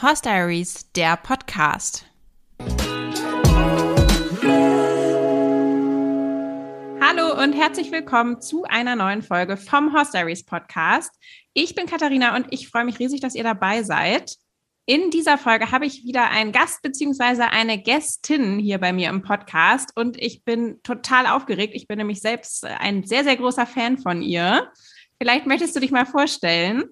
Horse Diaries, der Podcast. Hallo und herzlich willkommen zu einer neuen Folge vom Horse Diaries Podcast. Ich bin Katharina und ich freue mich riesig, dass ihr dabei seid. In dieser Folge habe ich wieder einen Gast bzw. eine Gästin hier bei mir im Podcast und ich bin total aufgeregt. Ich bin nämlich selbst ein sehr, sehr großer Fan von ihr. Vielleicht möchtest du dich mal vorstellen.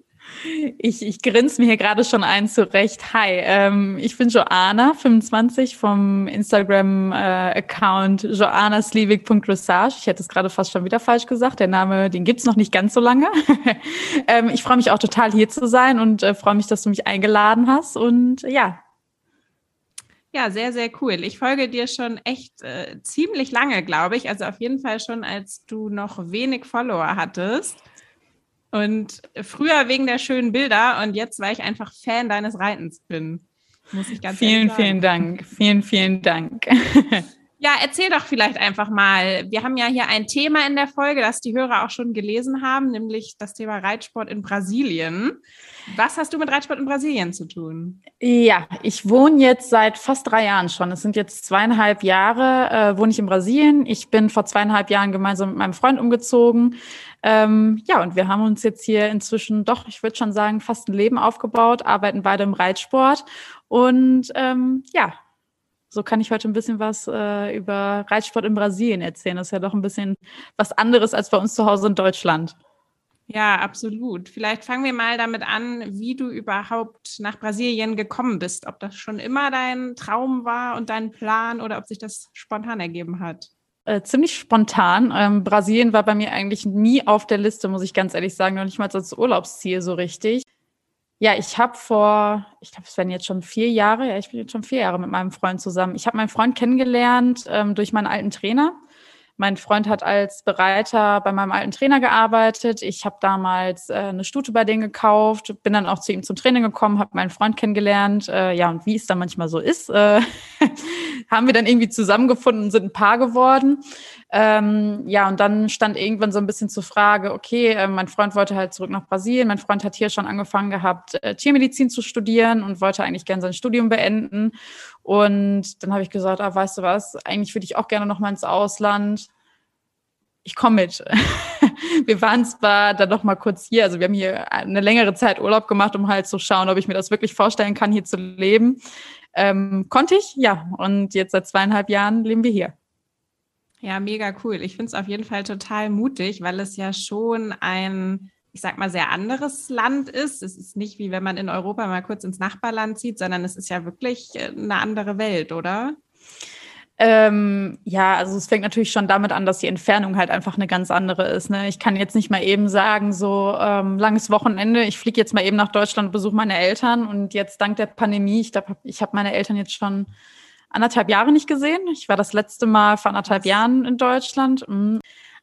Ich, ich grinse mir hier gerade schon ein zurecht. Hi, ähm, ich bin Joanna, 25 vom Instagram-Account äh, joannasliebig.dressage. Ich hätte es gerade fast schon wieder falsch gesagt. Der Name, den gibt's noch nicht ganz so lange. ähm, ich freue mich auch total hier zu sein und äh, freue mich, dass du mich eingeladen hast. Und ja, ja, sehr, sehr cool. Ich folge dir schon echt äh, ziemlich lange, glaube ich. Also auf jeden Fall schon, als du noch wenig Follower hattest. Und früher wegen der schönen Bilder und jetzt, weil ich einfach Fan deines Reitens bin. Muss ich ganz Vielen, vielen Dank. Vielen, vielen Dank. Ja, erzähl doch vielleicht einfach mal. Wir haben ja hier ein Thema in der Folge, das die Hörer auch schon gelesen haben, nämlich das Thema Reitsport in Brasilien. Was hast du mit Reitsport in Brasilien zu tun? Ja, ich wohne jetzt seit fast drei Jahren schon. Es sind jetzt zweieinhalb Jahre, äh, wohne ich in Brasilien. Ich bin vor zweieinhalb Jahren gemeinsam mit meinem Freund umgezogen. Ähm, ja, und wir haben uns jetzt hier inzwischen doch, ich würde schon sagen, fast ein Leben aufgebaut, arbeiten beide im Reitsport. Und ähm, ja, so kann ich heute ein bisschen was äh, über Reitsport in Brasilien erzählen. Das ist ja doch ein bisschen was anderes als bei uns zu Hause in Deutschland. Ja, absolut. Vielleicht fangen wir mal damit an, wie du überhaupt nach Brasilien gekommen bist. Ob das schon immer dein Traum war und dein Plan oder ob sich das spontan ergeben hat. Äh, ziemlich spontan. Ähm, Brasilien war bei mir eigentlich nie auf der Liste, muss ich ganz ehrlich sagen, noch nicht mal als Urlaubsziel so richtig. Ja, ich habe vor, ich glaube, es werden jetzt schon vier Jahre, ja, ich bin jetzt schon vier Jahre mit meinem Freund zusammen. Ich habe meinen Freund kennengelernt ähm, durch meinen alten Trainer. Mein Freund hat als Bereiter bei meinem alten Trainer gearbeitet. Ich habe damals äh, eine Stute bei denen gekauft, bin dann auch zu ihm zum Training gekommen, habe meinen Freund kennengelernt. Äh, ja, und wie es dann manchmal so ist, äh, haben wir dann irgendwie zusammengefunden und sind ein Paar geworden. Ähm, ja, und dann stand irgendwann so ein bisschen zur Frage, okay, äh, mein Freund wollte halt zurück nach Brasilien. Mein Freund hat hier schon angefangen gehabt, äh, Tiermedizin zu studieren und wollte eigentlich gerne sein Studium beenden. Und dann habe ich gesagt, ah, weißt du was, eigentlich würde ich auch gerne noch mal ins Ausland. Ich komme mit. wir waren zwar dann noch mal kurz hier, also wir haben hier eine längere Zeit Urlaub gemacht, um halt zu schauen, ob ich mir das wirklich vorstellen kann, hier zu leben. Ähm, konnte ich, ja. Und jetzt seit zweieinhalb Jahren leben wir hier. Ja, mega cool. Ich finde es auf jeden Fall total mutig, weil es ja schon ein, ich sag mal, sehr anderes Land ist. Es ist nicht wie wenn man in Europa mal kurz ins Nachbarland zieht, sondern es ist ja wirklich äh, eine andere Welt, oder? Ähm, ja, also es fängt natürlich schon damit an, dass die Entfernung halt einfach eine ganz andere ist. Ne? Ich kann jetzt nicht mal eben sagen, so ähm, langes Wochenende, ich fliege jetzt mal eben nach Deutschland und besuche meine Eltern und jetzt dank der Pandemie, ich glaube, ich habe meine Eltern jetzt schon anderthalb Jahre nicht gesehen. Ich war das letzte Mal vor anderthalb Jahren in Deutschland. Mhm.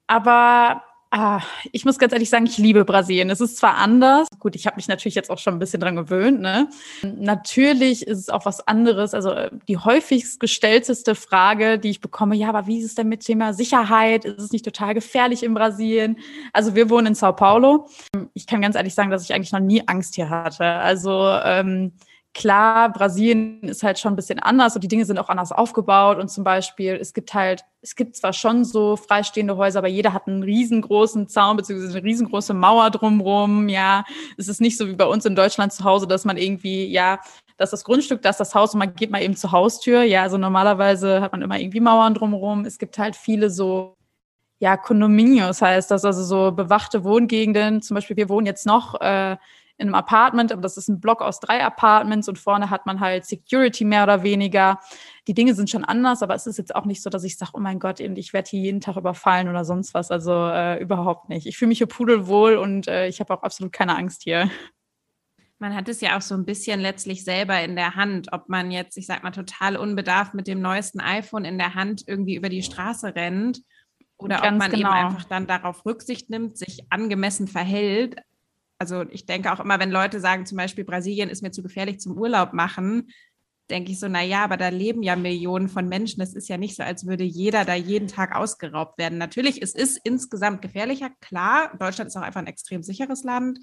Aber ah, ich muss ganz ehrlich sagen, ich liebe Brasilien. Es ist zwar anders. Gut, ich habe mich natürlich jetzt auch schon ein bisschen dran gewöhnt. Ne? Natürlich ist es auch was anderes. Also äh, die häufigst gestellteste Frage, die ich bekomme, ja, aber wie ist es denn mit Thema Sicherheit? Ist es nicht total gefährlich in Brasilien? Also wir wohnen in Sao Paulo. Ich kann ganz ehrlich sagen, dass ich eigentlich noch nie Angst hier hatte. Also ähm, klar, Brasilien ist halt schon ein bisschen anders und die Dinge sind auch anders aufgebaut. Und zum Beispiel, es gibt halt, es gibt zwar schon so freistehende Häuser, aber jeder hat einen riesengroßen Zaun beziehungsweise eine riesengroße Mauer drumrum. Ja, es ist nicht so wie bei uns in Deutschland zu Hause, dass man irgendwie, ja, dass das Grundstück, das das Haus und man geht mal eben zur Haustür. Ja, also normalerweise hat man immer irgendwie Mauern drumrum. Es gibt halt viele so ja, Condominios heißt das, also so bewachte Wohngegenden. Zum Beispiel, wir wohnen jetzt noch äh, in einem Apartment, aber das ist ein Block aus drei Apartments und vorne hat man halt Security mehr oder weniger. Die Dinge sind schon anders, aber es ist jetzt auch nicht so, dass ich sage, oh mein Gott, ich werde hier jeden Tag überfallen oder sonst was. Also äh, überhaupt nicht. Ich fühle mich hier pudelwohl und äh, ich habe auch absolut keine Angst hier. Man hat es ja auch so ein bisschen letztlich selber in der Hand, ob man jetzt, ich sag mal, total unbedarft mit dem neuesten iPhone in der Hand irgendwie über die Straße rennt oder Ganz ob man genau. eben einfach dann darauf Rücksicht nimmt, sich angemessen verhält also ich denke auch immer, wenn Leute sagen, zum Beispiel Brasilien ist mir zu gefährlich zum Urlaub machen, denke ich so, na ja, aber da leben ja Millionen von Menschen. Es ist ja nicht so, als würde jeder da jeden Tag ausgeraubt werden. Natürlich, es ist insgesamt gefährlicher, klar. Deutschland ist auch einfach ein extrem sicheres Land.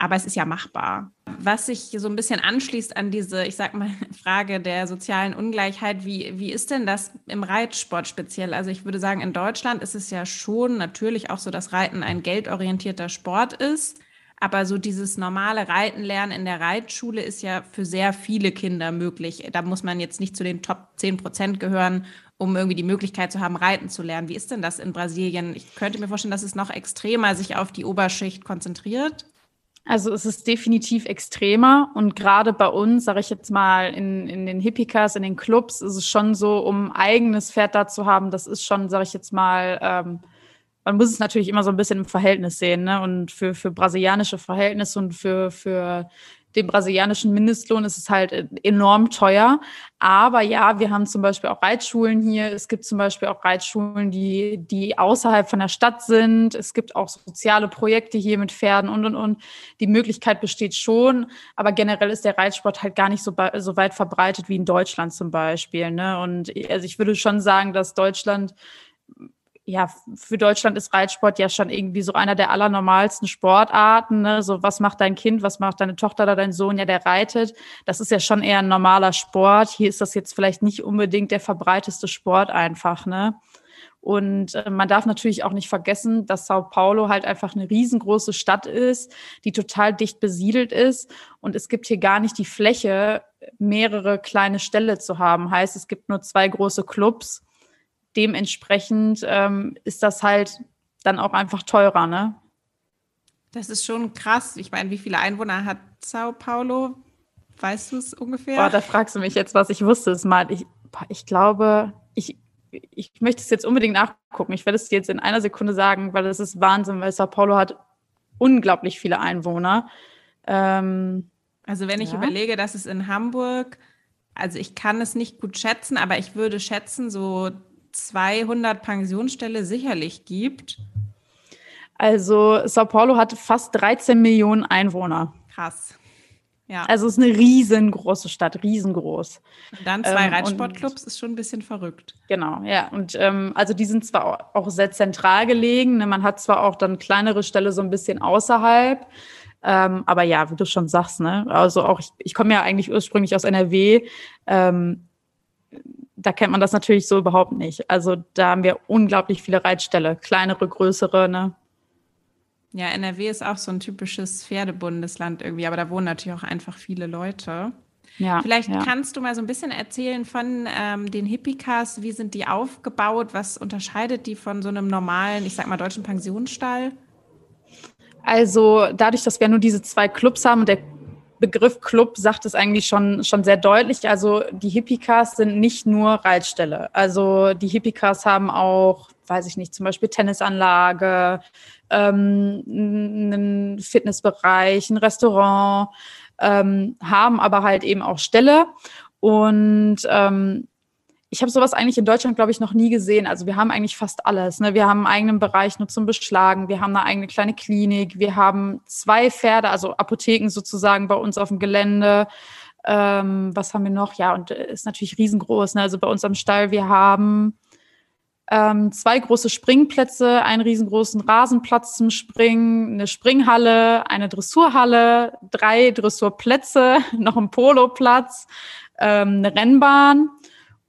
aber es ist ja machbar. Was sich so ein bisschen anschließt an diese, ich sag mal, Frage der sozialen Ungleichheit, wie, wie ist denn das im Reitsport speziell? Also ich würde sagen, in Deutschland ist es ja schon natürlich auch so, dass Reiten ein geldorientierter Sport ist. Aber so dieses normale Reiten lernen in der Reitschule ist ja für sehr viele Kinder möglich. Da muss man jetzt nicht zu den Top 10 Prozent gehören, um irgendwie die Möglichkeit zu haben, reiten zu lernen. Wie ist denn das in Brasilien? Ich könnte mir vorstellen, dass es noch extremer sich auf die Oberschicht konzentriert. Also es ist definitiv extremer und gerade bei uns, sage ich jetzt mal, in, in den Hippikas, in den Clubs, ist es schon so, um eigenes Pferd da zu haben, das ist schon, sage ich jetzt mal, ähm, man muss es natürlich immer so ein bisschen im Verhältnis sehen, ne? Und für, für brasilianische Verhältnisse und für, für den brasilianischen Mindestlohn ist es halt enorm teuer. Aber ja, wir haben zum Beispiel auch Reitschulen hier. Es gibt zum Beispiel auch Reitschulen, die, die außerhalb von der Stadt sind. Es gibt auch soziale Projekte hier mit Pferden und, und, und. Die Möglichkeit besteht schon. Aber generell ist der Reitsport halt gar nicht so, so weit verbreitet wie in Deutschland zum Beispiel. Ne? Und also ich würde schon sagen, dass Deutschland ja, für Deutschland ist Reitsport ja schon irgendwie so einer der allernormalsten Sportarten. Ne? So, was macht dein Kind, was macht deine Tochter oder dein Sohn? Ja, der reitet. Das ist ja schon eher ein normaler Sport. Hier ist das jetzt vielleicht nicht unbedingt der verbreiteste Sport einfach, ne? Und äh, man darf natürlich auch nicht vergessen, dass Sao Paulo halt einfach eine riesengroße Stadt ist, die total dicht besiedelt ist. Und es gibt hier gar nicht die Fläche, mehrere kleine Ställe zu haben. Heißt, es gibt nur zwei große Clubs dementsprechend ähm, ist das halt dann auch einfach teurer, ne? Das ist schon krass. Ich meine, wie viele Einwohner hat Sao Paulo? Weißt du es ungefähr? Boah, da fragst du mich jetzt, was ich wusste es mal. Ich, ich glaube, ich, ich möchte es jetzt unbedingt nachgucken. Ich werde es dir jetzt in einer Sekunde sagen, weil es ist Wahnsinn, weil Sao Paulo hat unglaublich viele Einwohner. Ähm, also wenn ich ja. überlege, dass es in Hamburg, also ich kann es nicht gut schätzen, aber ich würde schätzen, so 200 Pensionsstelle sicherlich gibt. Also Sao Paulo hat fast 13 Millionen Einwohner. Krass. Ja. Also es ist eine riesengroße Stadt, riesengroß. Und dann zwei ähm, Reitsportclubs ist schon ein bisschen verrückt. Genau, ja. Und ähm, also die sind zwar auch sehr zentral gelegen, ne? man hat zwar auch dann kleinere Ställe so ein bisschen außerhalb, ähm, aber ja, wie du schon sagst, ne? Also auch ich, ich komme ja eigentlich ursprünglich aus NRW. Ähm, da kennt man das natürlich so überhaupt nicht. Also da haben wir unglaublich viele Reitställe, kleinere, größere, ne? Ja, NRW ist auch so ein typisches Pferdebundesland irgendwie, aber da wohnen natürlich auch einfach viele Leute. Ja, Vielleicht ja. kannst du mal so ein bisschen erzählen von ähm, den Hippikas. Wie sind die aufgebaut? Was unterscheidet die von so einem normalen, ich sag mal, deutschen Pensionsstall? Also dadurch, dass wir nur diese zwei Clubs haben und der Begriff Club sagt es eigentlich schon, schon sehr deutlich. Also die Hippie-Cars sind nicht nur Reitställe. Also die Hippie-Cars haben auch, weiß ich nicht, zum Beispiel Tennisanlage, ähm, einen Fitnessbereich, ein Restaurant, ähm, haben aber halt eben auch Ställe. Und ähm, ich habe sowas eigentlich in Deutschland, glaube ich, noch nie gesehen. Also wir haben eigentlich fast alles. Ne? Wir haben einen eigenen Bereich nur zum Beschlagen. Wir haben eine eigene kleine Klinik. Wir haben zwei Pferde, also Apotheken sozusagen bei uns auf dem Gelände. Ähm, was haben wir noch? Ja, und äh, ist natürlich riesengroß. Ne? Also bei uns am Stall, wir haben ähm, zwei große Springplätze, einen riesengroßen Rasenplatz zum Springen, eine Springhalle, eine Dressurhalle, drei Dressurplätze, noch ein Poloplatz, ähm, eine Rennbahn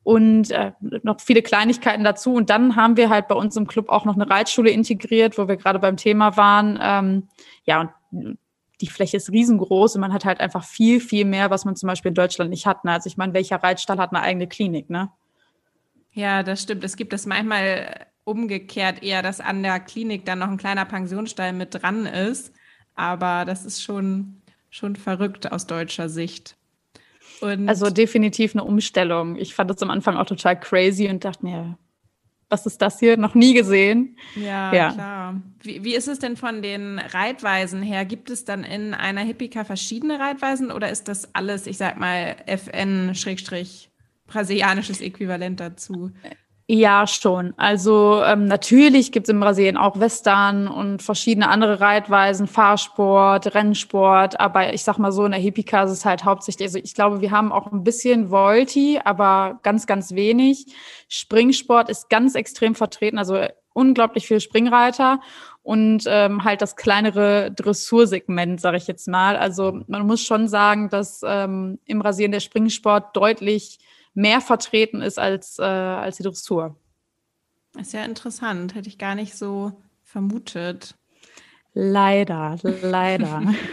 und äh, noch viele Kleinigkeiten dazu. Und dann haben wir halt bei uns im Club auch noch eine Reitschule integriert, wo wir gerade beim Thema waren. Ähm, ja, und die Fläche ist riesengroß und man hat halt einfach viel, viel mehr, was man zum Beispiel in Deutschland nicht hat. Ne? Also ich meine, welcher Reitstall hat eine eigene Klinik, ne? Ja, das stimmt. Es gibt es manchmal umgekehrt eher, dass an der Klinik dann noch ein kleiner Pensionsstall mit dran ist. Aber das ist schon, schon verrückt aus deutscher Sicht. Und also definitiv eine Umstellung. Ich fand das am Anfang auch total crazy und dachte mir, was ist das hier? Noch nie gesehen. Ja, ja. klar. Wie, wie ist es denn von den Reitweisen her? Gibt es dann in einer Hippika verschiedene Reitweisen oder ist das alles, ich sag mal, FN-brasilianisches Äquivalent dazu? Ja, schon. Also ähm, natürlich gibt es in Brasilien auch Western und verschiedene andere Reitweisen, Fahrsport, Rennsport, aber ich sag mal so, in der Hippica ist es halt hauptsächlich, also ich glaube, wir haben auch ein bisschen Volti, aber ganz, ganz wenig. Springsport ist ganz extrem vertreten, also unglaublich viele Springreiter und ähm, halt das kleinere Dressursegment, sage ich jetzt mal. Also man muss schon sagen, dass ähm, im Rasieren der Springsport deutlich mehr vertreten ist als, äh, als die Dressur. ist ja interessant, hätte ich gar nicht so vermutet. Leider, leider.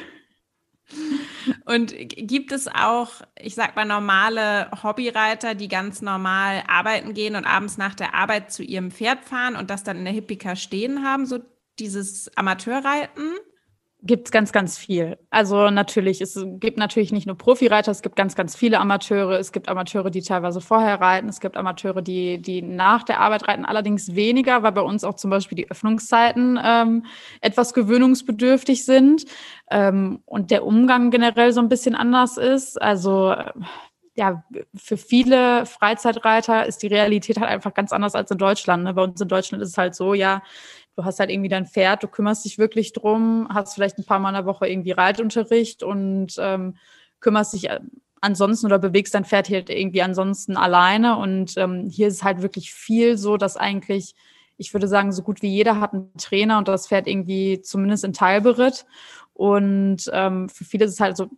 Und gibt es auch, ich sag mal, normale Hobbyreiter, die ganz normal arbeiten gehen und abends nach der Arbeit zu ihrem Pferd fahren und das dann in der Hippika stehen haben, so dieses Amateurreiten? Gibt es ganz, ganz viel. Also natürlich, es gibt natürlich nicht nur Profireiter, es gibt ganz, ganz viele Amateure. Es gibt Amateure, die teilweise vorher reiten. Es gibt Amateure, die, die nach der Arbeit reiten. Allerdings weniger, weil bei uns auch zum Beispiel die Öffnungszeiten ähm, etwas gewöhnungsbedürftig sind ähm, und der Umgang generell so ein bisschen anders ist. Also ja, für viele Freizeitreiter ist die Realität halt einfach ganz anders als in Deutschland. Ne? Bei uns in Deutschland ist es halt so, ja, du hast halt irgendwie dein Pferd, du kümmerst dich wirklich drum, hast vielleicht ein paar Mal in der Woche irgendwie Reitunterricht und ähm, kümmerst dich äh, ansonsten oder bewegst dein Pferd halt irgendwie ansonsten alleine. Und ähm, hier ist halt wirklich viel so, dass eigentlich, ich würde sagen, so gut wie jeder hat einen Trainer und das Pferd irgendwie zumindest in Teil beritt. Und ähm, für viele ist es halt so,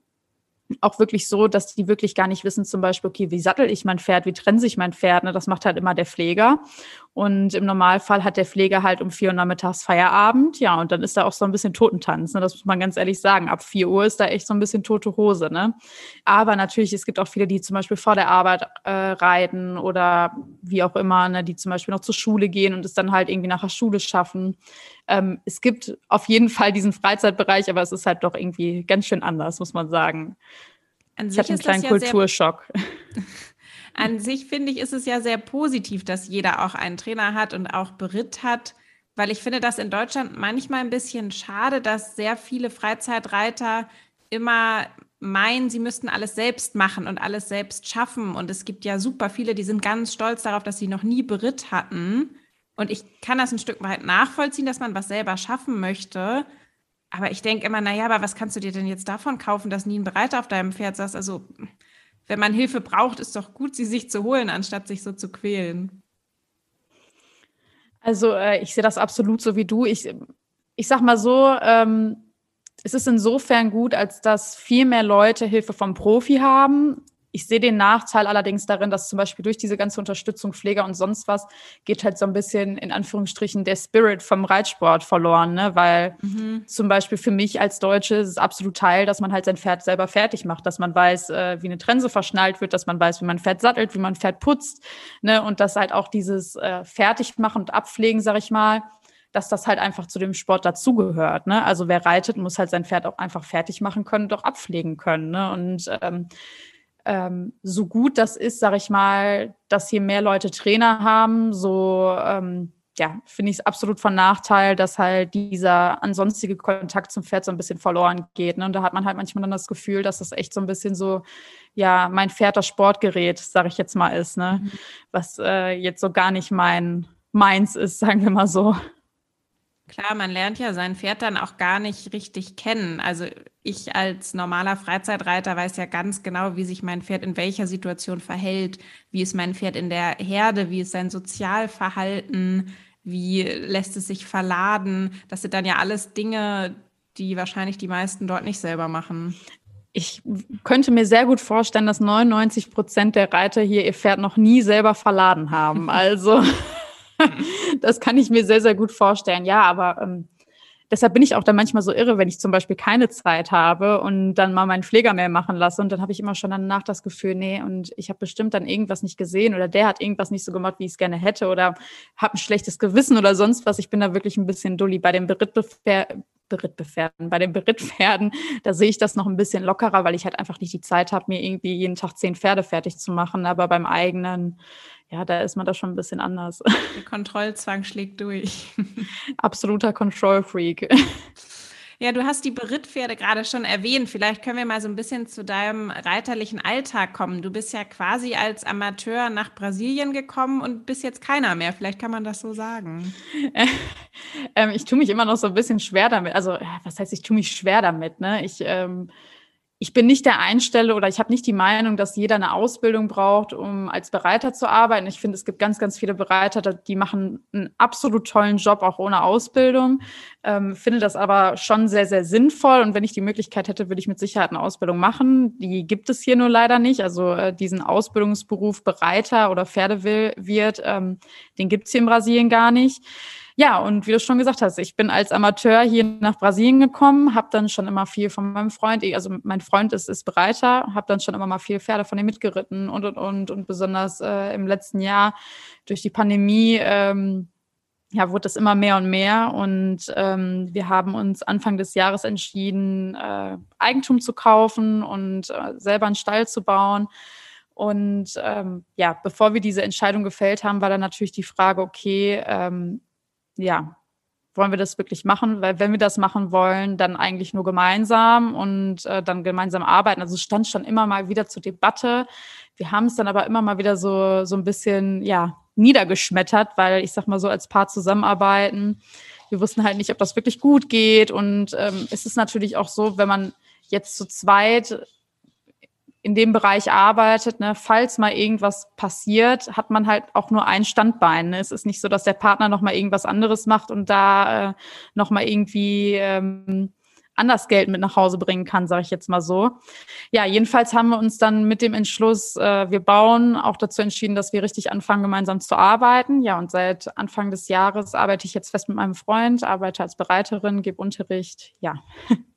auch wirklich so, dass die wirklich gar nicht wissen, zum Beispiel, okay, wie sattel ich mein Pferd, wie trenne sich mein Pferd, ne? das macht halt immer der Pfleger. Und im Normalfall hat der Pfleger halt um vier Uhr nachmittags Feierabend, ja, und dann ist da auch so ein bisschen Totentanz, ne? das muss man ganz ehrlich sagen. Ab vier Uhr ist da echt so ein bisschen tote Hose, ne. Aber natürlich, es gibt auch viele, die zum Beispiel vor der Arbeit äh, reiten oder wie auch immer, ne, die zum Beispiel noch zur Schule gehen und es dann halt irgendwie nach der Schule schaffen. Ähm, es gibt auf jeden Fall diesen Freizeitbereich, aber es ist halt doch irgendwie ganz schön anders, muss man sagen. An ich hatte einen kleinen Kulturschock. An sich finde ich, ist es ja sehr positiv, dass jeder auch einen Trainer hat und auch Beritt hat, weil ich finde das in Deutschland manchmal ein bisschen schade, dass sehr viele Freizeitreiter immer meinen, sie müssten alles selbst machen und alles selbst schaffen. Und es gibt ja super viele, die sind ganz stolz darauf, dass sie noch nie Beritt hatten. Und ich kann das ein Stück weit nachvollziehen, dass man was selber schaffen möchte. Aber ich denke immer, naja, aber was kannst du dir denn jetzt davon kaufen, dass nie ein Bereiter auf deinem Pferd saß? Also, wenn man Hilfe braucht, ist doch gut, sie sich zu holen, anstatt sich so zu quälen. Also, äh, ich sehe das absolut so wie du. Ich, ich sag mal so, ähm, es ist insofern gut, als dass viel mehr Leute Hilfe vom Profi haben. Ich sehe den Nachteil allerdings darin, dass zum Beispiel durch diese ganze Unterstützung Pfleger und sonst was geht halt so ein bisschen in Anführungsstrichen der Spirit vom Reitsport verloren, ne? Weil mhm. zum Beispiel für mich als Deutsche ist es absolut Teil, dass man halt sein Pferd selber fertig macht, dass man weiß, äh, wie eine Trense verschnallt wird, dass man weiß, wie man Pferd sattelt, wie man Pferd putzt, ne? Und dass halt auch dieses äh, Fertigmachen und Abpflegen, sag ich mal, dass das halt einfach zu dem Sport dazugehört. Ne? Also wer reitet, muss halt sein Pferd auch einfach fertig machen können, doch abpflegen können. Ne? Und ähm, ähm, so gut das ist, sage ich mal, dass hier mehr Leute Trainer haben, so ähm, ja, finde ich es absolut von Nachteil, dass halt dieser ansonstige Kontakt zum Pferd so ein bisschen verloren geht. Ne? Und da hat man halt manchmal dann das Gefühl, dass das echt so ein bisschen so, ja, mein Pferd das Sportgerät, sage ich jetzt mal, ist, ne? Mhm. Was äh, jetzt so gar nicht mein meins ist, sagen wir mal so. Klar, man lernt ja sein Pferd dann auch gar nicht richtig kennen. Also ich als normaler Freizeitreiter weiß ja ganz genau, wie sich mein Pferd in welcher Situation verhält, wie ist mein Pferd in der Herde, wie ist sein Sozialverhalten, wie lässt es sich verladen. Das sind dann ja alles Dinge, die wahrscheinlich die meisten dort nicht selber machen. Ich könnte mir sehr gut vorstellen, dass 99 Prozent der Reiter hier ihr Pferd noch nie selber verladen haben. Also das kann ich mir sehr, sehr gut vorstellen. Ja, aber ähm, deshalb bin ich auch dann manchmal so irre, wenn ich zum Beispiel keine Zeit habe und dann mal meinen Pfleger mehr machen lasse. Und dann habe ich immer schon danach das Gefühl, nee, und ich habe bestimmt dann irgendwas nicht gesehen oder der hat irgendwas nicht so gemacht, wie ich es gerne hätte oder habe ein schlechtes Gewissen oder sonst was. Ich bin da wirklich ein bisschen dulli. Bei den Berittpferden, Bei den Berittpferden, da sehe ich das noch ein bisschen lockerer, weil ich halt einfach nicht die Zeit habe, mir irgendwie jeden Tag zehn Pferde fertig zu machen. Aber beim eigenen, ja, da ist man da schon ein bisschen anders. Der Kontrollzwang schlägt durch. Absoluter Control-Freak. Ja, du hast die Berittpferde gerade schon erwähnt. Vielleicht können wir mal so ein bisschen zu deinem reiterlichen Alltag kommen. Du bist ja quasi als Amateur nach Brasilien gekommen und bist jetzt keiner mehr. Vielleicht kann man das so sagen. ähm, ich tue mich immer noch so ein bisschen schwer damit. Also, was heißt, ich tue mich schwer damit? Ne? Ich ähm, ich bin nicht der Einstelle oder ich habe nicht die Meinung, dass jeder eine Ausbildung braucht, um als Bereiter zu arbeiten. Ich finde, es gibt ganz, ganz viele Bereiter, die machen einen absolut tollen Job, auch ohne Ausbildung. Ähm, finde das aber schon sehr, sehr sinnvoll. Und wenn ich die Möglichkeit hätte, würde ich mit Sicherheit eine Ausbildung machen. Die gibt es hier nur leider nicht. Also äh, diesen Ausbildungsberuf Bereiter oder Pferdewirt, ähm, den gibt es hier in Brasilien gar nicht. Ja, und wie du schon gesagt hast, ich bin als Amateur hier nach Brasilien gekommen, habe dann schon immer viel von meinem Freund, also mein Freund ist, ist Bereiter, habe dann schon immer mal viel Pferde von ihm mitgeritten und und und und besonders äh, im letzten Jahr durch die Pandemie ähm, ja, wurde das immer mehr und mehr und ähm, wir haben uns Anfang des Jahres entschieden, äh, Eigentum zu kaufen und äh, selber einen Stall zu bauen. Und ähm, ja, bevor wir diese Entscheidung gefällt haben, war dann natürlich die Frage, okay, ähm, ja, wollen wir das wirklich machen? Weil wenn wir das machen wollen, dann eigentlich nur gemeinsam und äh, dann gemeinsam arbeiten. Also es stand schon immer mal wieder zur Debatte. Wir haben es dann aber immer mal wieder so, so ein bisschen, ja, niedergeschmettert, weil ich sag mal so als Paar zusammenarbeiten. Wir wussten halt nicht, ob das wirklich gut geht. Und ähm, es ist natürlich auch so, wenn man jetzt zu zweit in dem Bereich arbeitet, ne, falls mal irgendwas passiert, hat man halt auch nur ein Standbein. Ne? Es ist nicht so, dass der Partner noch mal irgendwas anderes macht und da äh, noch mal irgendwie ähm, anders Geld mit nach Hause bringen kann, sage ich jetzt mal so. Ja, jedenfalls haben wir uns dann mit dem Entschluss, äh, wir bauen, auch dazu entschieden, dass wir richtig anfangen, gemeinsam zu arbeiten. Ja, und seit Anfang des Jahres arbeite ich jetzt fest mit meinem Freund, arbeite als Bereiterin, gebe Unterricht. Ja.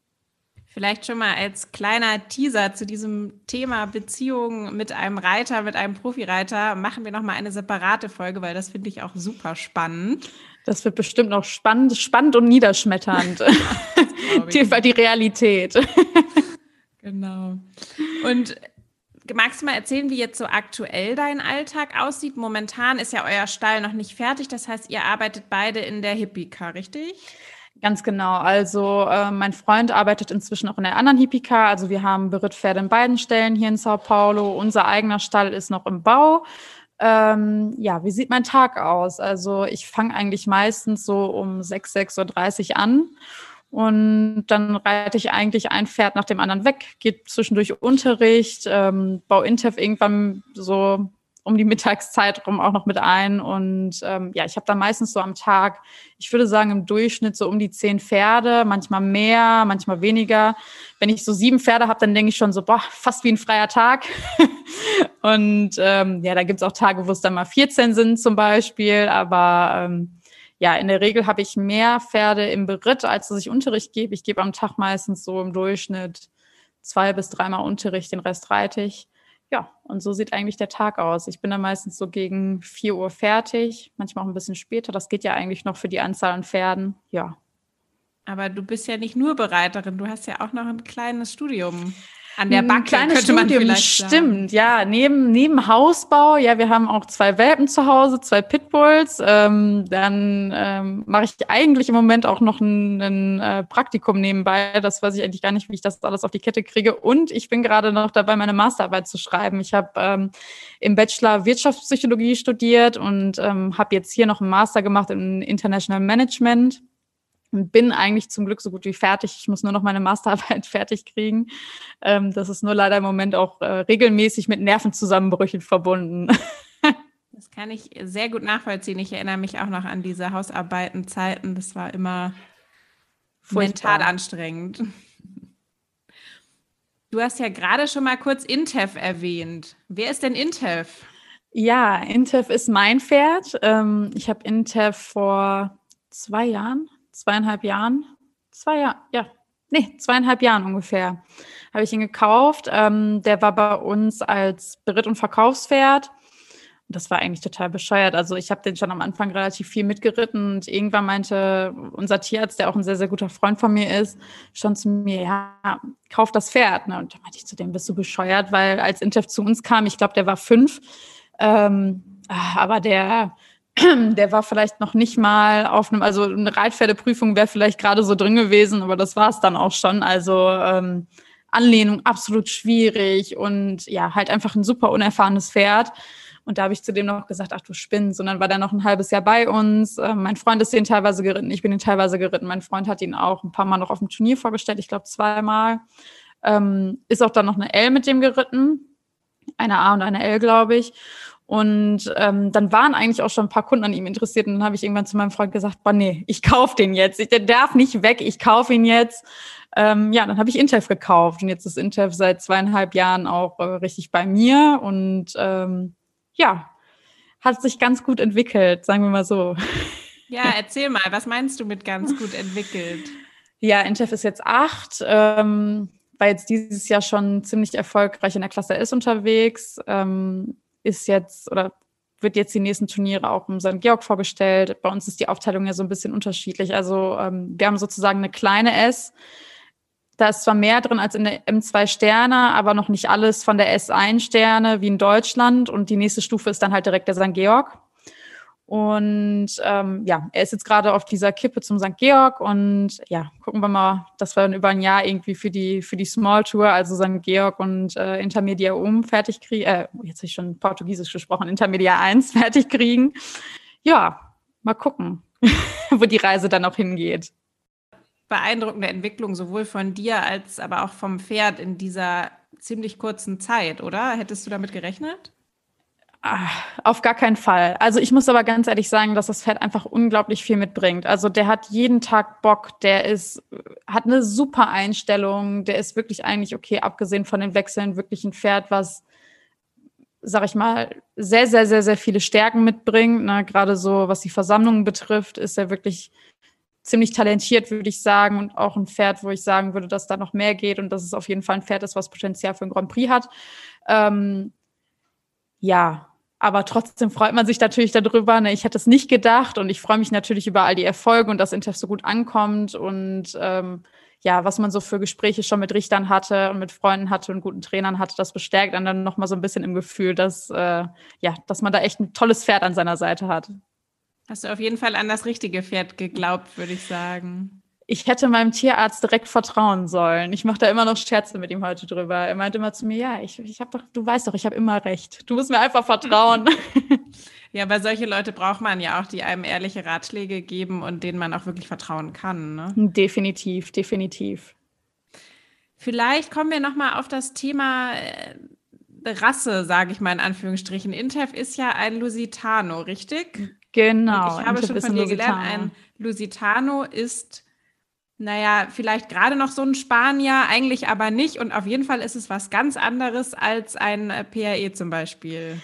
Vielleicht schon mal als kleiner Teaser zu diesem Thema Beziehung mit einem Reiter, mit einem Profireiter, machen wir noch mal eine separate Folge, weil das finde ich auch super spannend. Das wird bestimmt noch spannend, spannend und niederschmetternd. die, die Realität. genau. Und magst du mal erzählen, wie jetzt so aktuell dein Alltag aussieht? Momentan ist ja euer Stall noch nicht fertig. Das heißt, ihr arbeitet beide in der Hippika, richtig? Ganz genau. Also äh, mein Freund arbeitet inzwischen auch in der anderen Hippica. Also wir haben Berittpferde in beiden Stellen hier in Sao Paulo. Unser eigener Stall ist noch im Bau. Ähm, ja, wie sieht mein Tag aus? Also ich fange eigentlich meistens so um 6, 6.30 Uhr an. Und dann reite ich eigentlich ein Pferd nach dem anderen weg, geht zwischendurch Unterricht, ähm, baue Intef irgendwann so um die Mittagszeit rum auch noch mit ein. Und ähm, ja, ich habe da meistens so am Tag, ich würde sagen, im Durchschnitt so um die zehn Pferde, manchmal mehr, manchmal weniger. Wenn ich so sieben Pferde habe, dann denke ich schon so, boah, fast wie ein freier Tag. und ähm, ja, da gibt's auch Tage, wo es dann mal 14 sind zum Beispiel. Aber ähm, ja, in der Regel habe ich mehr Pferde im Beritt, als dass ich Unterricht gebe. Ich gebe am Tag meistens so im Durchschnitt zwei bis dreimal Unterricht, den Rest reite ich. Ja, und so sieht eigentlich der Tag aus. Ich bin dann meistens so gegen 4 Uhr fertig, manchmal auch ein bisschen später. Das geht ja eigentlich noch für die Anzahl an Pferden. Ja. Aber du bist ja nicht nur Bereiterin, du hast ja auch noch ein kleines Studium an der Backe, kleines könnte man Studium, vielleicht sagen. Stimmt, ja. Neben, neben Hausbau, ja, wir haben auch zwei Welpen zu Hause, zwei Pitbulls. Ähm, dann ähm, mache ich eigentlich im Moment auch noch ein, ein äh, Praktikum nebenbei. Das weiß ich eigentlich gar nicht, wie ich das alles auf die Kette kriege. Und ich bin gerade noch dabei, meine Masterarbeit zu schreiben. Ich habe ähm, im Bachelor Wirtschaftspsychologie studiert und ähm, habe jetzt hier noch einen Master gemacht in International Management und bin eigentlich zum Glück so gut wie fertig. Ich muss nur noch meine Masterarbeit fertig kriegen. Ähm, das ist nur leider im Moment auch äh, regelmäßig mit Nervenzusammenbrüchen verbunden. Das kann ich sehr gut nachvollziehen. Ich erinnere mich auch noch an diese Hausarbeitenzeiten. Das war immer Furchtbar. mental anstrengend. Du hast ja gerade schon mal kurz Intef erwähnt. Wer ist denn Intef? Ja, Intef ist mein Pferd. Ähm, ich habe Intef vor zwei Jahren, zweieinhalb Jahren, zwei Jahre, ja, nee, zweieinhalb Jahren ungefähr, habe ich ihn gekauft. Ähm, der war bei uns als Beritt- und Verkaufspferd. Das war eigentlich total bescheuert. Also ich habe den schon am Anfang relativ viel mitgeritten und irgendwann meinte unser Tierarzt, der auch ein sehr, sehr guter Freund von mir ist, schon zu mir, ja, kauf das Pferd. Ne? Und da meinte ich zu dem, bist du bescheuert? Weil als Intef zu uns kam, ich glaube, der war fünf, ähm, aber der der war vielleicht noch nicht mal auf einem, also eine Reitpferdeprüfung wäre vielleicht gerade so drin gewesen, aber das war es dann auch schon. Also ähm, Anlehnung absolut schwierig und ja, halt einfach ein super unerfahrenes Pferd. Und da habe ich zu dem noch gesagt, ach du spinnst. Und dann war der noch ein halbes Jahr bei uns. Ähm, mein Freund ist den teilweise geritten, ich bin den teilweise geritten. Mein Freund hat ihn auch ein paar Mal noch auf dem Turnier vorgestellt, ich glaube zweimal. Ähm, ist auch dann noch eine L mit dem geritten. Eine A und eine L, glaube ich. Und ähm, dann waren eigentlich auch schon ein paar Kunden an ihm interessiert. Und dann habe ich irgendwann zu meinem Freund gesagt, boah, nee, ich kaufe den jetzt. Ich, der darf nicht weg, ich kaufe ihn jetzt. Ähm, ja, dann habe ich Intef gekauft. Und jetzt ist Intef seit zweieinhalb Jahren auch äh, richtig bei mir. Und ähm, ja, hat sich ganz gut entwickelt, sagen wir mal so. Ja, erzähl mal, was meinst du mit ganz gut entwickelt? Ja, Intef ist jetzt acht, ähm, war jetzt dieses Jahr schon ziemlich erfolgreich in der Klasse S unterwegs, ähm, ist jetzt oder wird jetzt die nächsten Turniere auch im St. Georg vorgestellt. Bei uns ist die Aufteilung ja so ein bisschen unterschiedlich. Also ähm, wir haben sozusagen eine kleine S. Da ist zwar mehr drin als in der M2 Sterne, aber noch nicht alles von der S1 Sterne wie in Deutschland. Und die nächste Stufe ist dann halt direkt der St. Georg. Und ähm, ja, er ist jetzt gerade auf dieser Kippe zum St. Georg und ja, gucken wir mal, dass wir dann über ein Jahr irgendwie für die, für die Small Tour, also St. Georg und äh, Intermedia um fertig kriegen, äh, jetzt habe ich schon Portugiesisch gesprochen, Intermedia 1 fertig kriegen. Ja, mal gucken, wo die Reise dann auch hingeht. Beeindruckende Entwicklung, sowohl von dir als aber auch vom Pferd in dieser ziemlich kurzen Zeit, oder? Hättest du damit gerechnet? Ah, auf gar keinen Fall. Also ich muss aber ganz ehrlich sagen, dass das Pferd einfach unglaublich viel mitbringt. Also der hat jeden Tag Bock, der ist, hat eine super Einstellung, der ist wirklich eigentlich okay, abgesehen von den Wechseln, wirklich ein Pferd, was, sag ich mal, sehr, sehr, sehr, sehr viele Stärken mitbringt. Ne? Gerade so, was die Versammlungen betrifft, ist er wirklich ziemlich talentiert, würde ich sagen, und auch ein Pferd, wo ich sagen würde, dass da noch mehr geht und dass es auf jeden Fall ein Pferd ist, was Potenzial für ein Grand Prix hat. Ähm, ja, aber trotzdem freut man sich natürlich darüber. Ne? Ich hätte es nicht gedacht und ich freue mich natürlich über all die Erfolge und dass Intef so gut ankommt und ähm, ja, was man so für Gespräche schon mit Richtern hatte und mit Freunden hatte und guten Trainern hatte, das bestärkt einen dann nochmal so ein bisschen im Gefühl, dass, äh, ja, dass man da echt ein tolles Pferd an seiner Seite hat. Hast du auf jeden Fall an das richtige Pferd geglaubt, würde ich sagen ich hätte meinem Tierarzt direkt vertrauen sollen. Ich mache da immer noch Scherze mit ihm heute drüber. Er meinte immer zu mir, ja, ich, ich habe doch, du weißt doch, ich habe immer recht. Du musst mir einfach vertrauen. Ja, weil solche Leute braucht man ja auch, die einem ehrliche Ratschläge geben und denen man auch wirklich vertrauen kann. Ne? Definitiv, definitiv. Vielleicht kommen wir noch mal auf das Thema äh, Rasse, sage ich mal in Anführungsstrichen. Intef ist ja ein Lusitano, richtig? Genau. Und ich habe Intef schon von dir gelernt, ein Lusitano ist naja, vielleicht gerade noch so ein Spanier, eigentlich aber nicht. Und auf jeden Fall ist es was ganz anderes als ein äh, PAE zum Beispiel.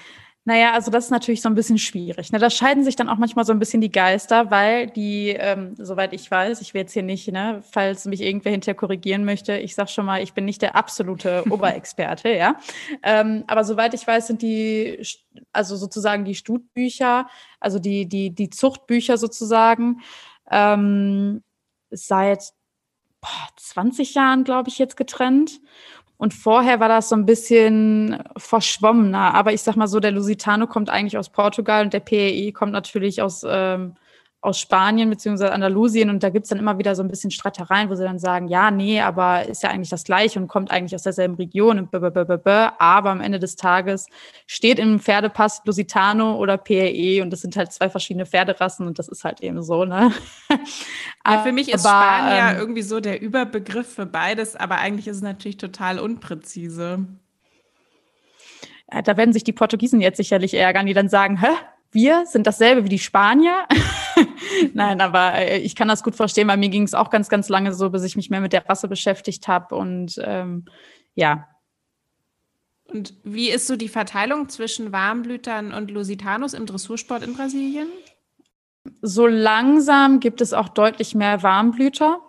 Naja, also das ist natürlich so ein bisschen schwierig. Ne? Da scheiden sich dann auch manchmal so ein bisschen die Geister, weil die, ähm, soweit ich weiß, ich will jetzt hier nicht, ne, falls mich irgendwer hinterher korrigieren möchte, ich sag schon mal, ich bin nicht der absolute Oberexperte, ja. Ähm, aber soweit ich weiß, sind die, also sozusagen die Stutbücher, also die, die, die Zuchtbücher sozusagen, ähm, seit boah, 20 Jahren, glaube ich, jetzt getrennt. Und vorher war das so ein bisschen verschwommener. Aber ich sag mal so, der Lusitano kommt eigentlich aus Portugal und der PEI kommt natürlich aus ähm, aus Spanien beziehungsweise Andalusien und da gibt's dann immer wieder so ein bisschen Streitereien, wo sie dann sagen, ja, nee, aber ist ja eigentlich das Gleiche und kommt eigentlich aus derselben Region und b -b -b -b -b aber am Ende des Tages steht im Pferdepass Lusitano oder PRE und das sind halt zwei verschiedene Pferderassen und das ist halt eben so, ne? Ja, für mich ist aber, Spanier ähm, irgendwie so der Überbegriff für beides, aber eigentlich ist es natürlich total unpräzise. Da werden sich die Portugiesen jetzt sicherlich ärgern, die dann sagen, hä, wir sind dasselbe wie die Spanier. Nein, aber äh, ich kann das gut verstehen. Bei mir ging es auch ganz, ganz lange so, bis ich mich mehr mit der Rasse beschäftigt habe. Und ähm, ja. Und wie ist so die Verteilung zwischen Warmblütern und Lusitanos im Dressursport in Brasilien? So langsam gibt es auch deutlich mehr Warmblüter.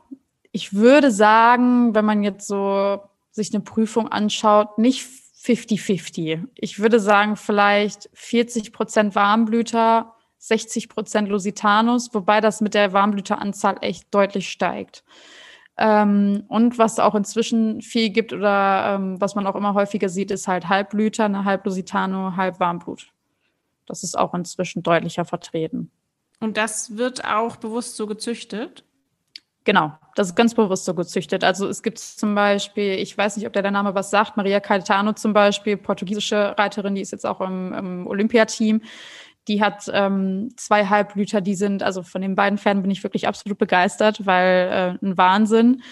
Ich würde sagen, wenn man jetzt so sich eine Prüfung anschaut, nicht 50-50. Ich würde sagen, vielleicht 40 Prozent Warmblüter, 60 Prozent Lusitanus, wobei das mit der Warmblüteranzahl echt deutlich steigt. Ähm, und was auch inzwischen viel gibt oder ähm, was man auch immer häufiger sieht, ist halt Halbblüter, eine halb Lusitano, halb Warmblut. Das ist auch inzwischen deutlicher vertreten. Und das wird auch bewusst so gezüchtet? Genau, das ist ganz bewusst so gezüchtet. Also es gibt zum Beispiel, ich weiß nicht, ob der, Name was sagt, Maria Caetano zum Beispiel, portugiesische Reiterin, die ist jetzt auch im, im Olympiateam. Die hat ähm, zwei Halbblüter, die sind, also von den beiden Pferden bin ich wirklich absolut begeistert, weil äh, ein Wahnsinn.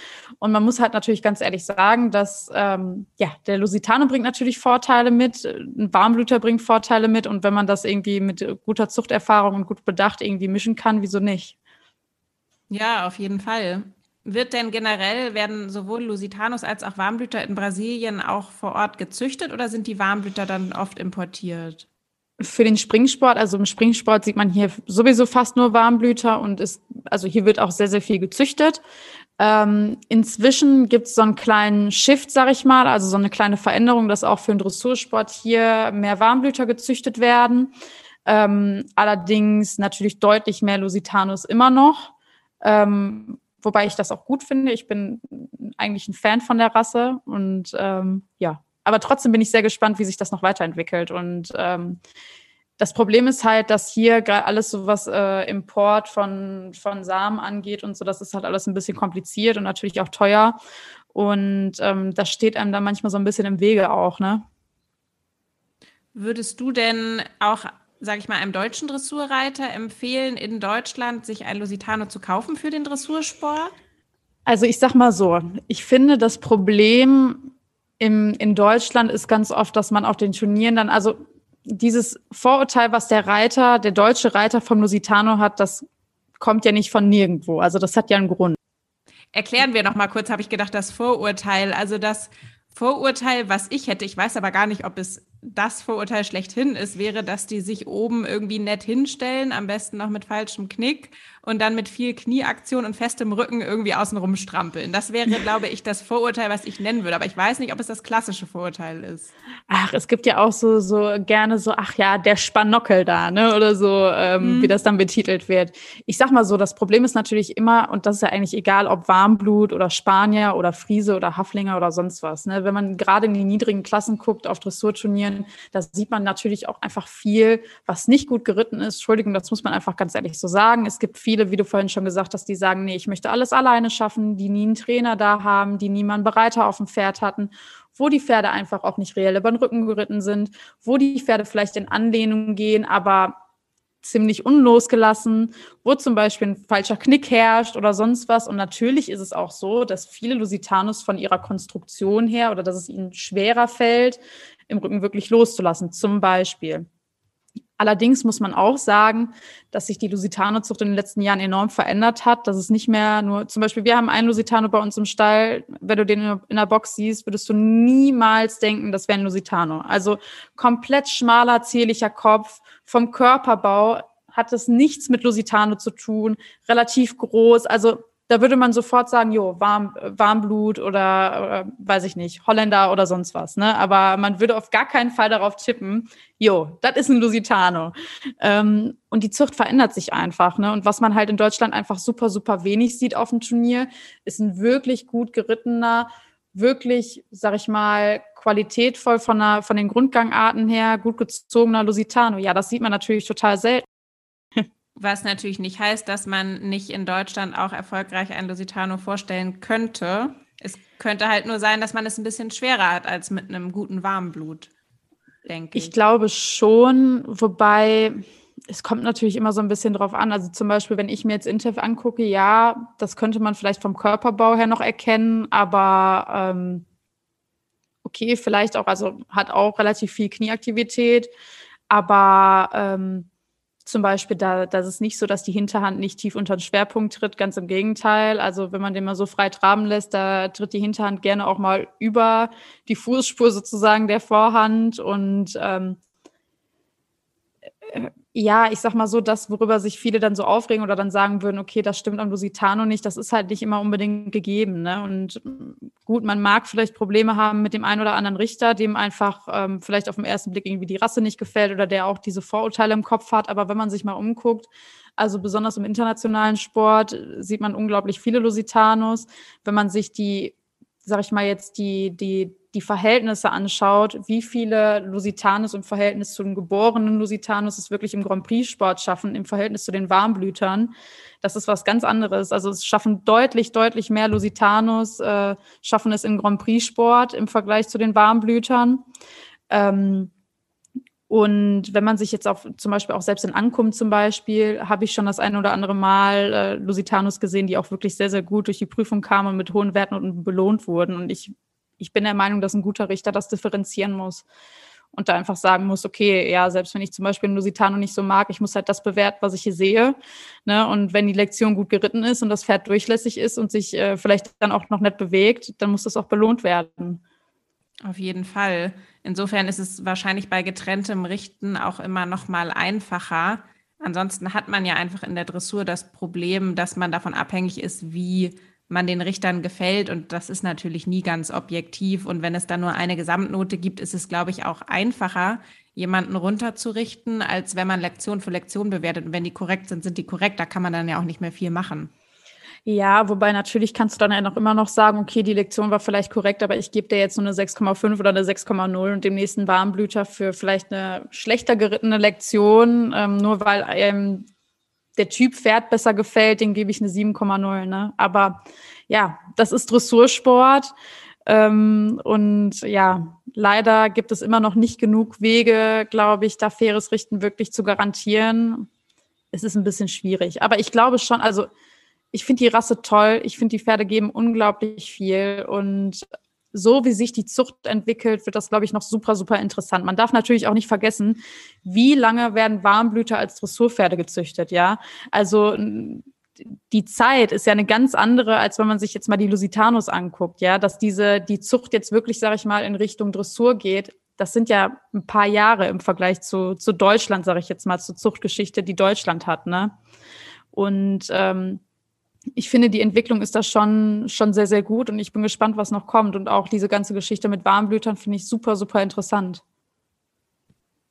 Und man muss halt natürlich ganz ehrlich sagen, dass ähm, ja, der Lusitano bringt natürlich Vorteile mit, ein Warmblüter bringt Vorteile mit und wenn man das irgendwie mit guter Zuchterfahrung und gut bedacht irgendwie mischen kann, wieso nicht? Ja, auf jeden Fall. Wird denn generell, werden sowohl Lusitanos als auch Warmblüter in Brasilien auch vor Ort gezüchtet oder sind die Warmblüter dann oft importiert? Für den Springsport, also im Springsport sieht man hier sowieso fast nur Warmblüter und ist, also hier wird auch sehr, sehr viel gezüchtet. Ähm, inzwischen gibt es so einen kleinen Shift, sag ich mal, also so eine kleine Veränderung, dass auch für den Dressursport hier mehr Warmblüter gezüchtet werden. Ähm, allerdings natürlich deutlich mehr Lusitanos immer noch. Ähm, wobei ich das auch gut finde. Ich bin eigentlich ein Fan von der Rasse und ähm, ja, aber trotzdem bin ich sehr gespannt, wie sich das noch weiterentwickelt. Und ähm, das Problem ist halt, dass hier alles so was äh, Import von, von Samen angeht und so, das ist halt alles ein bisschen kompliziert und natürlich auch teuer. Und ähm, das steht einem dann manchmal so ein bisschen im Wege auch, ne? Würdest du denn auch sage ich mal, einem deutschen Dressurreiter empfehlen, in Deutschland sich ein Lusitano zu kaufen für den Dressursport? Also ich sag mal so, ich finde das Problem im, in Deutschland ist ganz oft, dass man auf den Turnieren dann, also dieses Vorurteil, was der Reiter, der deutsche Reiter vom Lusitano hat, das kommt ja nicht von nirgendwo. Also das hat ja einen Grund. Erklären wir noch mal kurz, habe ich gedacht, das Vorurteil, also das Vorurteil, was ich hätte, ich weiß aber gar nicht, ob es das Vorurteil schlechthin ist, wäre, dass die sich oben irgendwie nett hinstellen, am besten noch mit falschem Knick und dann mit viel Knieaktion und festem Rücken irgendwie außenrum strampeln. Das wäre, glaube ich, das Vorurteil, was ich nennen würde. Aber ich weiß nicht, ob es das klassische Vorurteil ist. Ach, es gibt ja auch so, so gerne so, ach ja, der Spanockel da, ne? Oder so, ähm, mhm. wie das dann betitelt wird. Ich sag mal so, das Problem ist natürlich immer, und das ist ja eigentlich egal, ob Warmblut oder Spanier oder Friese oder Haflinger oder sonst was. Ne? Wenn man gerade in die niedrigen Klassen guckt, auf Dressurturnieren, da sieht man natürlich auch einfach viel, was nicht gut geritten ist. Entschuldigung, das muss man einfach ganz ehrlich so sagen. Es gibt viele viele, wie du vorhin schon gesagt hast, die sagen, nee, ich möchte alles alleine schaffen, die nie einen Trainer da haben, die niemanden Bereiter auf dem Pferd hatten, wo die Pferde einfach auch nicht reell über den Rücken geritten sind, wo die Pferde vielleicht in Anlehnung gehen, aber ziemlich unlosgelassen, wo zum Beispiel ein falscher Knick herrscht oder sonst was. Und natürlich ist es auch so, dass viele Lusitanos von ihrer Konstruktion her oder dass es ihnen schwerer fällt, im Rücken wirklich loszulassen. Zum Beispiel Allerdings muss man auch sagen, dass sich die Lusitano-Zucht in den letzten Jahren enorm verändert hat. Dass es nicht mehr nur, zum Beispiel, wir haben einen Lusitano bei uns im Stall. Wenn du den in der Box siehst, würdest du niemals denken, das wäre ein Lusitano. Also komplett schmaler, zierlicher Kopf, vom Körperbau hat es nichts mit Lusitano zu tun, relativ groß. Also da würde man sofort sagen, jo, Warm, Warmblut oder, oder weiß ich nicht, Holländer oder sonst was. Ne? Aber man würde auf gar keinen Fall darauf tippen, jo, das ist ein Lusitano. Ähm, und die Zucht verändert sich einfach. Ne? Und was man halt in Deutschland einfach super, super wenig sieht auf dem Turnier, ist ein wirklich gut gerittener, wirklich, sag ich mal, qualitätvoll von, der, von den Grundgangarten her, gut gezogener Lusitano. Ja, das sieht man natürlich total selten. Was natürlich nicht heißt, dass man nicht in Deutschland auch erfolgreich ein Lusitano vorstellen könnte. Es könnte halt nur sein, dass man es ein bisschen schwerer hat als mit einem guten Warmblut, denke ich. Ich glaube schon, wobei es kommt natürlich immer so ein bisschen drauf an. Also zum Beispiel, wenn ich mir jetzt Intef angucke, ja, das könnte man vielleicht vom Körperbau her noch erkennen, aber ähm, okay, vielleicht auch, also hat auch relativ viel Knieaktivität, aber ähm, zum Beispiel, da, das ist nicht so, dass die Hinterhand nicht tief unter den Schwerpunkt tritt, ganz im Gegenteil. Also wenn man den mal so frei traben lässt, da tritt die Hinterhand gerne auch mal über die Fußspur sozusagen der Vorhand und ähm, äh, ja, ich sag mal so, das, worüber sich viele dann so aufregen oder dann sagen würden, okay, das stimmt am Lusitano nicht, das ist halt nicht immer unbedingt gegeben. Ne? Und gut, man mag vielleicht Probleme haben mit dem einen oder anderen Richter, dem einfach ähm, vielleicht auf den ersten Blick irgendwie die Rasse nicht gefällt oder der auch diese Vorurteile im Kopf hat. Aber wenn man sich mal umguckt, also besonders im internationalen Sport sieht man unglaublich viele Lusitanos. Wenn man sich die, sag ich mal jetzt, die, die die Verhältnisse anschaut, wie viele Lusitanos im Verhältnis zu den geborenen Lusitanos es wirklich im Grand Prix-Sport schaffen, im Verhältnis zu den Warmblütern, das ist was ganz anderes. Also es schaffen deutlich, deutlich mehr Lusitanos, äh, schaffen es im Grand Prix-Sport im Vergleich zu den Warmblütern. Ähm, Und wenn man sich jetzt auf zum Beispiel auch selbst in Ankunft zum Beispiel, habe ich schon das ein oder andere Mal äh, Lusitanus gesehen, die auch wirklich sehr, sehr gut durch die Prüfung kamen und mit hohen Werten und belohnt wurden. Und ich, ich bin der Meinung, dass ein guter Richter das differenzieren muss und da einfach sagen muss, okay, ja, selbst wenn ich zum Beispiel Lusitano nicht so mag, ich muss halt das bewerten, was ich hier sehe. Ne? Und wenn die Lektion gut geritten ist und das Pferd durchlässig ist und sich äh, vielleicht dann auch noch nett bewegt, dann muss das auch belohnt werden. Auf jeden Fall. Insofern ist es wahrscheinlich bei getrenntem Richten auch immer noch mal einfacher. Ansonsten hat man ja einfach in der Dressur das Problem, dass man davon abhängig ist, wie man den Richtern gefällt. Und das ist natürlich nie ganz objektiv. Und wenn es dann nur eine Gesamtnote gibt, ist es, glaube ich, auch einfacher, jemanden runterzurichten, als wenn man Lektion für Lektion bewertet. Und wenn die korrekt sind, sind die korrekt. Da kann man dann ja auch nicht mehr viel machen. Ja, wobei natürlich kannst du dann ja noch immer noch sagen, okay, die Lektion war vielleicht korrekt, aber ich gebe dir jetzt nur eine 6,5 oder eine 6,0 und dem nächsten Warmblüter für vielleicht eine schlechter gerittene Lektion, ähm, nur weil ähm, der Typ Pferd besser gefällt, den gebe ich eine 7,0. Ne? Aber ja, das ist Dressursport. Ähm, und ja, leider gibt es immer noch nicht genug Wege, glaube ich, da faires Richten wirklich zu garantieren. Es ist ein bisschen schwierig. Aber ich glaube schon, also ich finde die Rasse toll. Ich finde, die Pferde geben unglaublich viel. Und so wie sich die Zucht entwickelt, wird das, glaube ich, noch super, super interessant. Man darf natürlich auch nicht vergessen, wie lange werden Warmblüter als Dressurpferde gezüchtet, ja? Also die Zeit ist ja eine ganz andere, als wenn man sich jetzt mal die Lusitanos anguckt, ja, dass diese, die Zucht jetzt wirklich, sage ich mal, in Richtung Dressur geht. Das sind ja ein paar Jahre im Vergleich zu, zu Deutschland, sage ich jetzt mal, zur Zuchtgeschichte, die Deutschland hat, ne? Und ähm, ich finde, die Entwicklung ist da schon, schon sehr, sehr gut und ich bin gespannt, was noch kommt. Und auch diese ganze Geschichte mit Warmblütern finde ich super, super interessant.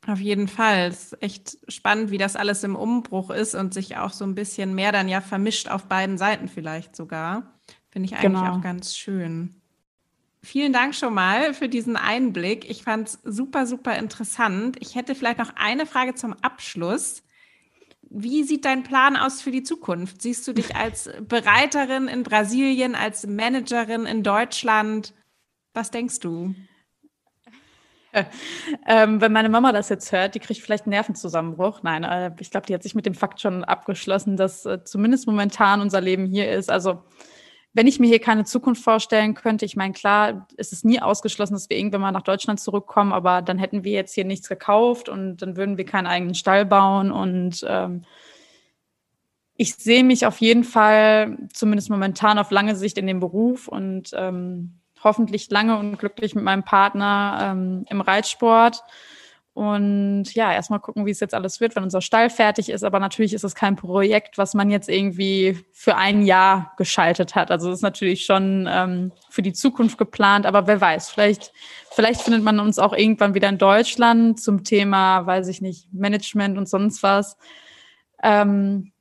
Auf jeden Fall. Es ist echt spannend, wie das alles im Umbruch ist und sich auch so ein bisschen mehr dann ja vermischt auf beiden Seiten vielleicht sogar. Finde ich eigentlich genau. auch ganz schön. Vielen Dank schon mal für diesen Einblick. Ich fand es super, super interessant. Ich hätte vielleicht noch eine Frage zum Abschluss. Wie sieht dein Plan aus für die Zukunft? Siehst du dich als Bereiterin in Brasilien, als Managerin in Deutschland? Was denkst du? Ähm, wenn meine Mama das jetzt hört, die kriegt vielleicht einen Nervenzusammenbruch. Nein, äh, ich glaube, die hat sich mit dem Fakt schon abgeschlossen, dass äh, zumindest momentan unser Leben hier ist. Also wenn ich mir hier keine Zukunft vorstellen könnte, ich meine, klar, es ist nie ausgeschlossen, dass wir irgendwann mal nach Deutschland zurückkommen, aber dann hätten wir jetzt hier nichts gekauft und dann würden wir keinen eigenen Stall bauen. Und ähm, ich sehe mich auf jeden Fall, zumindest momentan auf lange Sicht in dem Beruf und ähm, hoffentlich lange und glücklich mit meinem Partner ähm, im Reitsport. Und ja, erstmal gucken, wie es jetzt alles wird, wenn unser Stall fertig ist. Aber natürlich ist es kein Projekt, was man jetzt irgendwie für ein Jahr geschaltet hat. Also es ist natürlich schon ähm, für die Zukunft geplant. Aber wer weiß, vielleicht, vielleicht findet man uns auch irgendwann wieder in Deutschland zum Thema, weiß ich nicht, Management und sonst was. Ähm,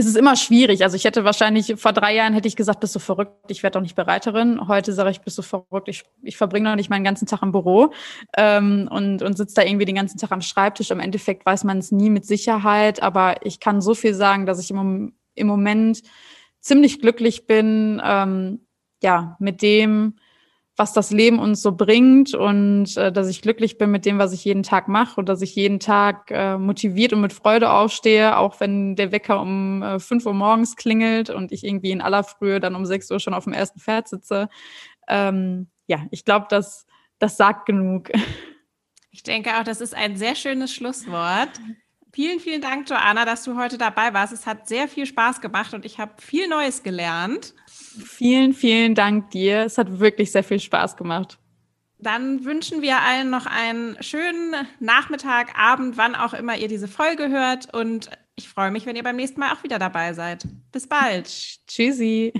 es ist immer schwierig. Also ich hätte wahrscheinlich vor drei Jahren hätte ich gesagt, bist du verrückt, ich werde doch nicht Bereiterin. Heute sage ich, bist du verrückt, ich, ich verbringe doch nicht meinen ganzen Tag im Büro ähm, und, und sitze da irgendwie den ganzen Tag am Schreibtisch. Im Endeffekt weiß man es nie mit Sicherheit, aber ich kann so viel sagen, dass ich im, im Moment ziemlich glücklich bin, ähm, ja, mit dem, was das Leben uns so bringt und äh, dass ich glücklich bin mit dem, was ich jeden Tag mache und dass ich jeden Tag äh, motiviert und mit Freude aufstehe, auch wenn der Wecker um äh, 5 Uhr morgens klingelt und ich irgendwie in aller Frühe dann um 6 Uhr schon auf dem ersten Pferd sitze. Ähm, ja, ich glaube, das, das sagt genug. Ich denke auch, das ist ein sehr schönes Schlusswort. Vielen, vielen Dank, Joanna, dass du heute dabei warst. Es hat sehr viel Spaß gemacht und ich habe viel Neues gelernt. Vielen, vielen Dank dir. Es hat wirklich sehr viel Spaß gemacht. Dann wünschen wir allen noch einen schönen Nachmittag, Abend, wann auch immer ihr diese Folge hört. Und ich freue mich, wenn ihr beim nächsten Mal auch wieder dabei seid. Bis bald. Tschüssi.